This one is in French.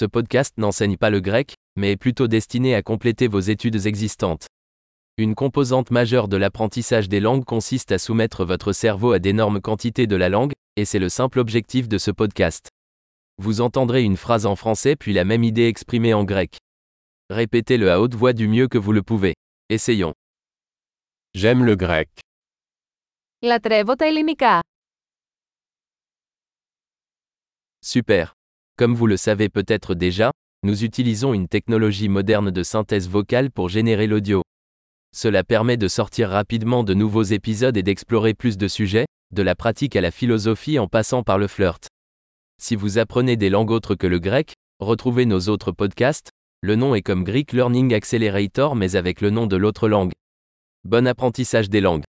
Ce podcast n'enseigne pas le grec, mais est plutôt destiné à compléter vos études existantes. Une composante majeure de l'apprentissage des langues consiste à soumettre votre cerveau à d'énormes quantités de la langue, et c'est le simple objectif de ce podcast. Vous entendrez une phrase en français puis la même idée exprimée en grec. Répétez-le à haute voix du mieux que vous le pouvez. Essayons. J'aime le grec. La Latrèvo ta Super. Comme vous le savez peut-être déjà, nous utilisons une technologie moderne de synthèse vocale pour générer l'audio. Cela permet de sortir rapidement de nouveaux épisodes et d'explorer plus de sujets, de la pratique à la philosophie en passant par le flirt. Si vous apprenez des langues autres que le grec, retrouvez nos autres podcasts, le nom est comme Greek Learning Accelerator mais avec le nom de l'autre langue. Bon apprentissage des langues.